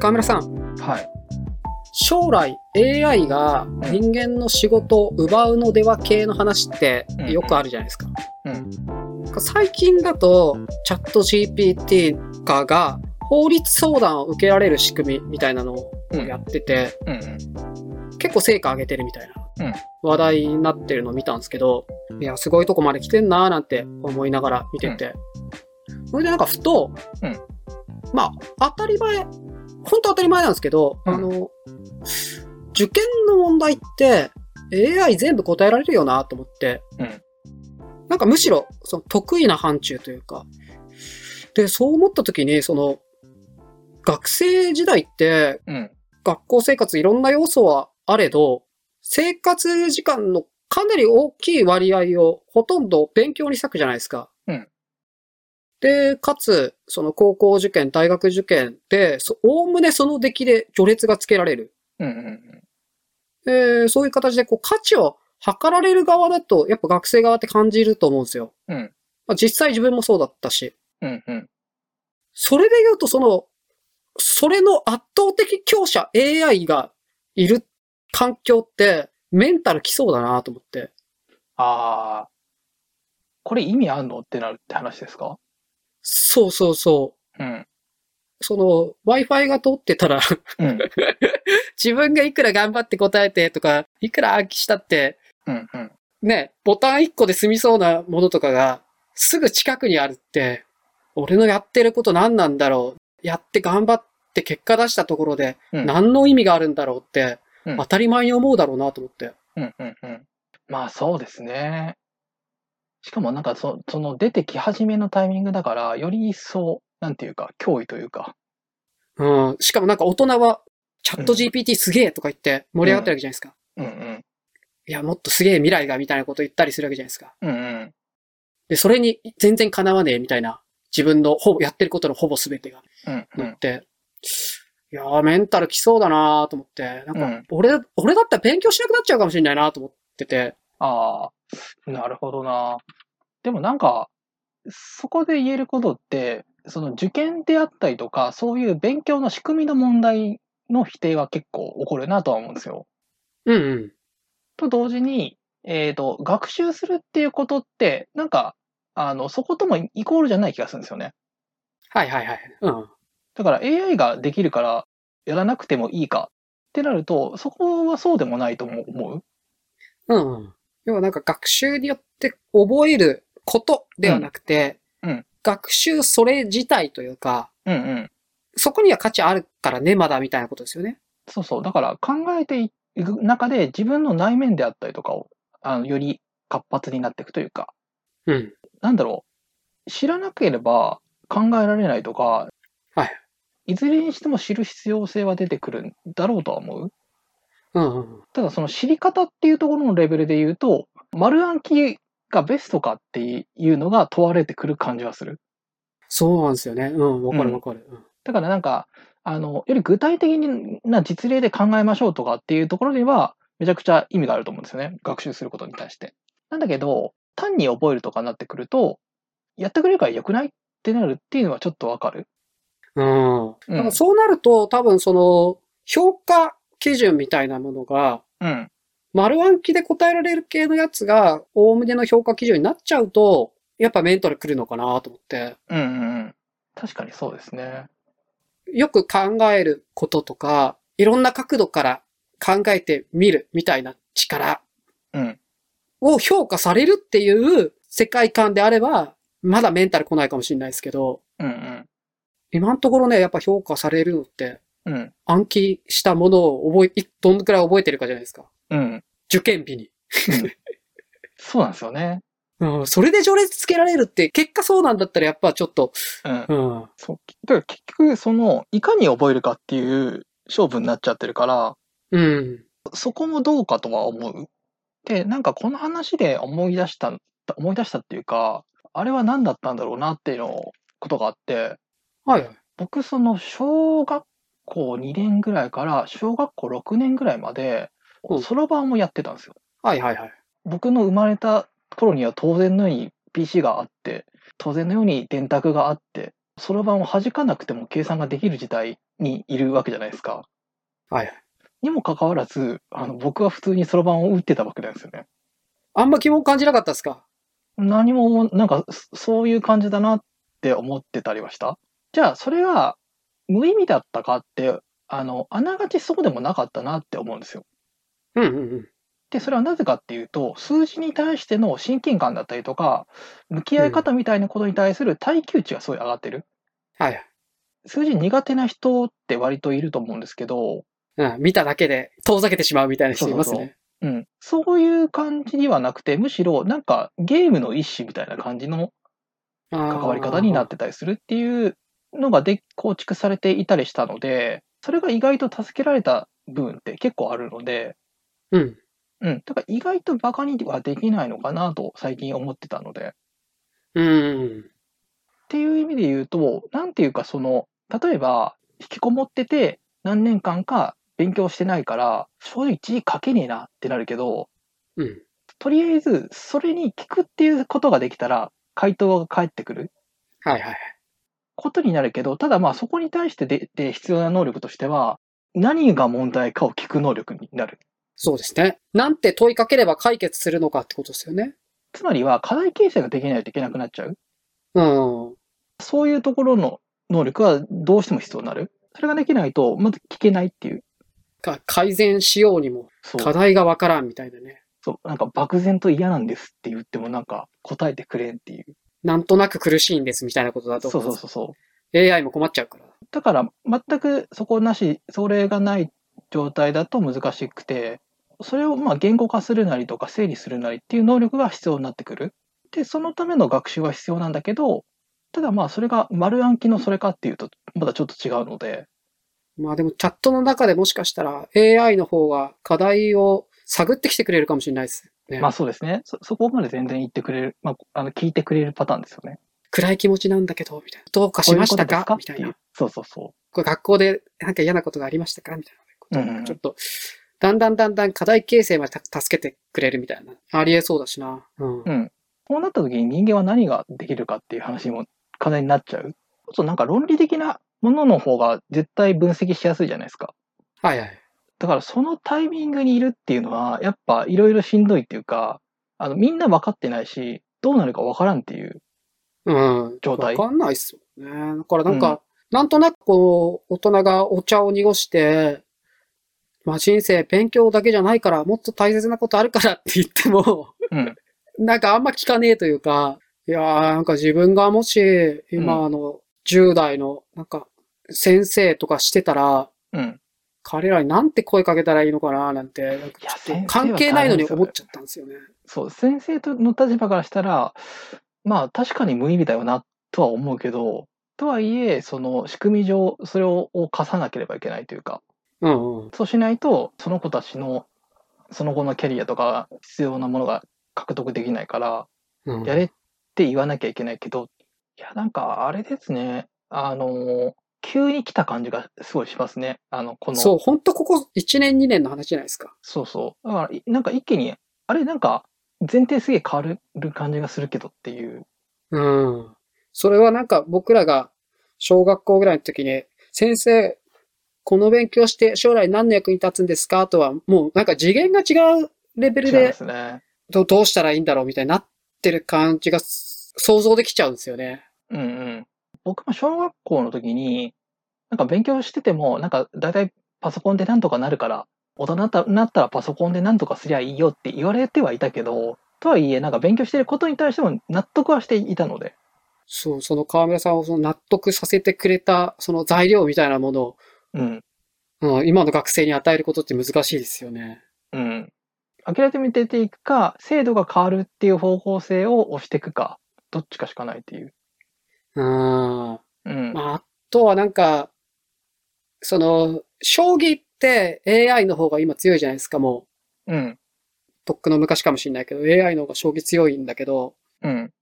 河村さん、はい。将来 AI が人間の仕事を奪うのでは系の話ってうんよくあるじゃないですか。うん。最近だと、チャット GPT 化が法律相談を受けられる仕組みみたいなのをやってて、うんうん。結構成果上げてるみたいなうん話題になってるのを見たんですけど、いや、すごいとこまで来てんなーなんて思いながら見てて。それでなんかふと、うん。まあ、当たり前、本当当たり前なんですけど、うん。あの、受験の問題って AI 全部答えられるよなと思って、うん。なんかむしろその得意な範疇というか、で、そう思った時に、その、学生時代ってうん。学校生活いろんな要素はあれど、生活時間のかなり大きい割合をほとんど勉強に割くじゃないですか。うんで、かつ、その高校受験、大学受験で、そおおむねその出来で序列がつけられる。うんうんで、そういう形でこう価値を測られる側だと、やっぱ学生側って感じると思うんですよ。うん。まあ、実際自分もそうだったし。うんうん。それで言うと、その、それの圧倒的強者 AI がいる環境って、メンタル来そうだなと思って。ああ。これ意味あんのってなるって話ですか？そうそうそう。うん。その、Wi-Fi が通ってたら、うん。自分がいくら頑張って答えてとか、いくら暗記したって、うんうん。ね、ボタン1個で済みそうなものとかが、すぐ近くにあるって、俺のやってること何なんだろう。やって頑張って結果出したところで、うん何の意味があるんだろうって、うん当たり前に思うだろうなと思って。うんうんうん。まあそうですね。しかもなんかそその出てき始めのタイミングだから、より一層、なんていうか、脅威というか。うん。しかもなんか大人は、チャット GPT すげえとか言って盛り上がってるわけじゃないですか。うんうん。いや、もっとすげえ未来がみたいなこと言ったりするわけじゃないですか。うんうん。で、それに全然叶わねえみたいな、自分のほぼ、やってることのほぼ全てがうんうん。乗って、いやー、メンタル来そうだなーと思って、なんうんか、俺、俺だったら勉強しなくなっちゃうかもしれないなと思ってて、ああ、なるほどな。でもなんか、そこで言えることって、その受験であったりとか、そういう勉強の仕組みの問題の否定は結構起こるなとは思うんですよ。うんうん。と同時に、えっ、と、学習するっていうことって、なんか、あの、そこともイコールじゃない気がするんですよね。はいはいはい。うん。だから AI ができるからやらなくてもいいかってなると、そこはそうでもないとも思う。うんうん。要はなんか学習によって覚えることではなくて、うんうん学習それ自体というか、うんうん。そこには価値あるからね、まだみたいなことですよね。そうそう。だから考えていく中で自分の内面であったりとかを、あの、より活発になっていくというか、うん。なんだろう。知らなければ考えられないとか、はい。いずれにしても知る必要性は出てくるんだろうとは思う。うんうん。ただその知り方っていうところのレベルで言うと、丸暗記がベストかっていうのが問われてくる感じはする。そうなんですよね。うん、わかるわかる。うんだからなんか、あの、より具体的な実例で考えましょうとかっていうところには、めちゃくちゃ意味があると思うんですよね。学習することに対して。なんだけど、単に覚えるとかになってくると、やってくれるから良くないってなるっていうのはちょっとわかる。うん。そうなると、多分その、評価基準みたいなものが、うん。丸暗記で答えられる系のやつが、おおむねの評価基準になっちゃうと、やっぱメンタル来るのかなと思って、うんうんうん。確かにそうですね。よく考えることとか、いろんな角度から考えてみるみたいな力うん。を評価されるっていう世界観であれば、まだメンタル来ないかもしれないですけど、うんうん。今のところね、やっぱ評価されるのって、うん。暗記したものを覚え、いどんくらい覚えてるかじゃないですか。うん。受験日に。そうなんですよね。うん、それで序列つけられるって、結果そうなんだったらやっぱちょっと、うん。うん、そう。だから結局、その、いかに覚えるかっていう勝負になっちゃってるから、うん、そこもどうかとは思う。で、なんかこの話で思い出した、思い出したっていうか、あれは何だったんだろうなっていうのことがあって、はいはい。僕その小学校2年ぐらいから小学校6年ぐらいまで、うんそろばんをやってたんですよ。はいはいはい。僕の生まれた頃には当然のように PC があって、当然のように電卓があって、そろばんを弾かなくても計算ができる時代にいるわけじゃないですか。はいはい。にもかかわらず、あの僕は普通にそろばんを打ってたわけなんですよね。あんま疑問感じなかったですか？何も、なんか、そそういう感じだなって思ってたりはした。じゃあ、それが無意味だったかって、あの、あながちそうでもなかったなって思うんですよ。うんうんうん。で、それはなぜかっていうと、数字に対しての親近感だったりとか、向き合い方みたいなことに対する耐久値がすごい上がってる。はいはい。数字苦手な人って割といると思うんですけど、うん、見ただけで遠ざけてしまうみたいな人いますそうそうね。うん、そういう感じにはなくて、むしろなんかゲームの一種みたいな感じの関関わり方になってたりするっていうのがで構築されていたりしたので、それが意外と助けられた部分って結構あるので、うん。うん、だから意外とバカにはできないのかなと最近思ってたので、うん。っていう意味で言うと、なんていうかその、例えば引きこもってて何年間か勉強してないから、正直字書けねえなってなるけど、うん。とりあえずそれに聞くっていうことができたら、回答が返ってくる。はいはい。ことになるけど、ただまあそこに対してでで必要な能力としては、何が問題かを聞く能力になる。そうですね。なんて問いかければ解決するのかってことですよね。つまりは課題形成ができないといけなくなっちゃう。うん。そういうところの能力はどうしても必要になる。それができないと、まず聞けないっていう。か改善しようにもそう。課題がわからんみたいなね。そう。なんか漠然と嫌なんですって言ってもなんか答えてくれんっていう。なんとなく苦しいんですみたいなことだとそうそうそうそう。AI も困っちゃうから。だから全くそこなし、それがない状態だと難しくて、それをまあ言語化するなりとか整理するなりっていう能力が必要になってくる。で、そのための学習は必要なんだけど、ただまあそれが丸暗記のそれかっていうと、まだちょっと違うので、まあでもチャットの中でもしかしたら AI の方が課題を探ってきてくれるかもしれないですね。まあそうですね。そ、そこまで全然言ってくれる、まあ、あの、聞いてくれるパターンですよね。暗い気持ちなんだけど、みたいな。どうかしましたか？みたいな。そうそうそこれ学校でなんか嫌なことがありましたか？みたいなことをうんうんちょっと、だんだんだんだん課題形成までた助けてくれるみたいな。ありえそうだしな。うん。う。うん。こうなった時に人間は何ができるかっていう話にも課題になっちゃう。あとなんか論理的なものの方が絶対分析しやすいじゃないですか。はいはい。だからそのタイミングにいるっていうのは、やっぱいろいろしんどいっていうか、あの、みんな分かってないし、どうなるか分からんっていう。うん。状態わかんないっすよね。だからなんか、なんとなくこう、大人がお茶を濁して、まあ人生勉強だけじゃないから、もっと大切なことあるからって言っても、うん。なんかあんま聞かねえというか、いやーなんか自分がもし、今あの、10代の、なんか、先生とかしてたら、うん。彼らになんて声かけたらいいのかななんて、なん関係ないのに思っちゃったんですよね。そう、先生との立場からしたら、まあ確かに無意味だよなとは思うけど、とはいえ、その仕組み上、それを貸さなければいけないというか、うんうん。そうしないと、その子たちのその後のキャリアとか必要なものが獲得できないから、うん、やれって言わなきゃいけないけど、いや、なんかあれですね、あの、急に来た感じがすごいしますね。あの、この、そう、ほんとここ1年2年の話じゃないですか。そうそう。だから、いなんか一気に、あれ、なんか前提すげえ変わる感じがするけどっていう。うん。それはなんか僕らが小学校ぐらいの時に、先生、この勉強して将来何の役に立つんですかとは、もうなんか次元が違うレベルですね。どどうしたらいいんだろうみたいになってる感じが想像できちゃうんですよね。うんうん。僕も小学校の時に、なんか勉強してても、なんか大体パソコンでなんとかなるから、大人になったらパソコンでなんとかすりゃいいよって言われてはいたけど、とはいえ、なんか勉強してることに対しても納得はしていたので。そう、その河村さんをその納得させてくれた、その材料みたいなものを、うん。うん、今の学生に与えることって難しいですよね。うん。諦めてていくか、制度が変わるっていう方向性を押していくか、どっちかしかないっていう。うん。うん。まあ、あとはなんか、その、将棋って AI の方が今強いじゃないですか、もう。うん。とっくの昔かもしれないけど、AI の方が将棋強いんだけど、うん。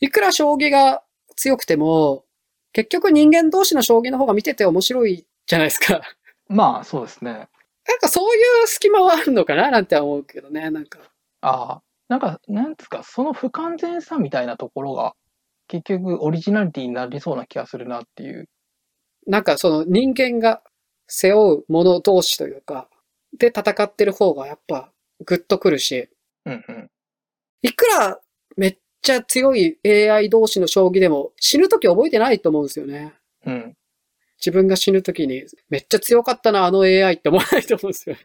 いくら将棋が強くても、結局人間同士の将棋の方が見てて面白いじゃないですか。まあ、そうですね。なんかそういう隙間はあるのかななんて思うけどね、なんか。ああ、なんか、なんですか、その不完全さみたいなところが、結局オリジナリティになりそうな気がするなっていう。なんかその人間が背負うもの同士というか、で戦ってる方がやっぱグッとくるし、うんうん。いくらめっちゃ強い AI 同士の将棋でも死ぬ時覚えてないと思うんですよね。うん。自分が死ぬ時にめっちゃ強かったな、あの AI って思わないと思うんですよ。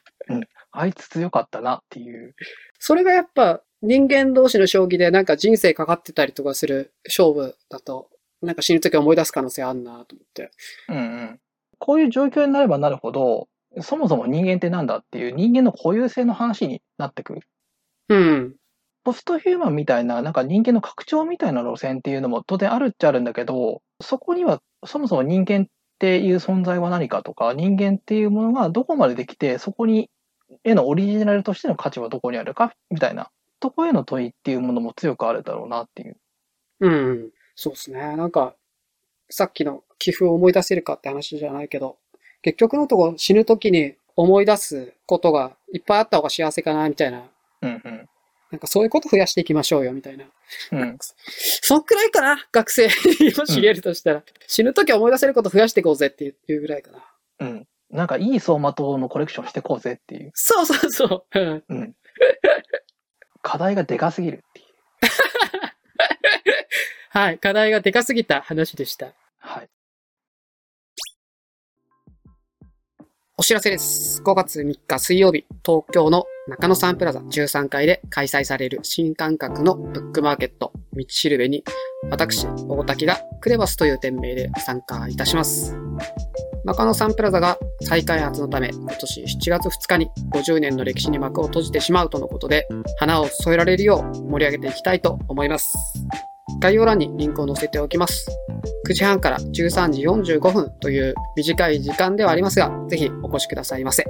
あいつ強かったなっていう。それがやっぱ人間同士の将棋でなんか人生かかってたりとかする勝負だと、なんか死ぬ時思い出す可能性あんなと思って。うんうん。こういう状況になればなるほど、そもそも人間ってなんだっていう人間の固有性の話になってくる。うん。ポストヒューマンみたいな、なんか人間の拡張みたいな路線っていうのも当然あるっちゃあるんだけど、そこにはそもそも人間っていう存在は何かとか、人間っていうものがどこまでできて、そこに、へのオリジナルとしての価値はどこにあるか、みたいなとこへの問いっていうものも強くあるだろうなっていう。うん。そうですね。なんか、さっきの寄付を思い出せるかって話じゃないけど、結局のところ死ぬ時に思い出すことがいっぱいあった方が幸せかな、みたいな。うんうん。なんかそういうこと増やしていきましょうよ、みたいな。うん。そんくらいかな学生にもし言えるとしたら。死ぬ時思い出せること増やしていこうぜっていうぐらいかな。うん。なんかいい走馬灯のコレクションしてこうぜっていう。そうそうそう。うんうん。課題がでかすぎるっていう。はい。課題がでかすぎた話でした。はい。お知らせです。5月3日水曜日、東京の中野サンプラザ13階で開催される新感覚のブックマーケット、道しるべに、私、大滝がクレバスという店名で参加いたします。中野サンプラザが再開発のため、今年7月2日に50年の歴史に幕を閉じてしまうとのことで、花を添えられるよう盛り上げていきたいと思います。概要欄にリンクを載せておきます。9時半から13時45分という短い時間ではありますが、ぜひお越しくださいませ。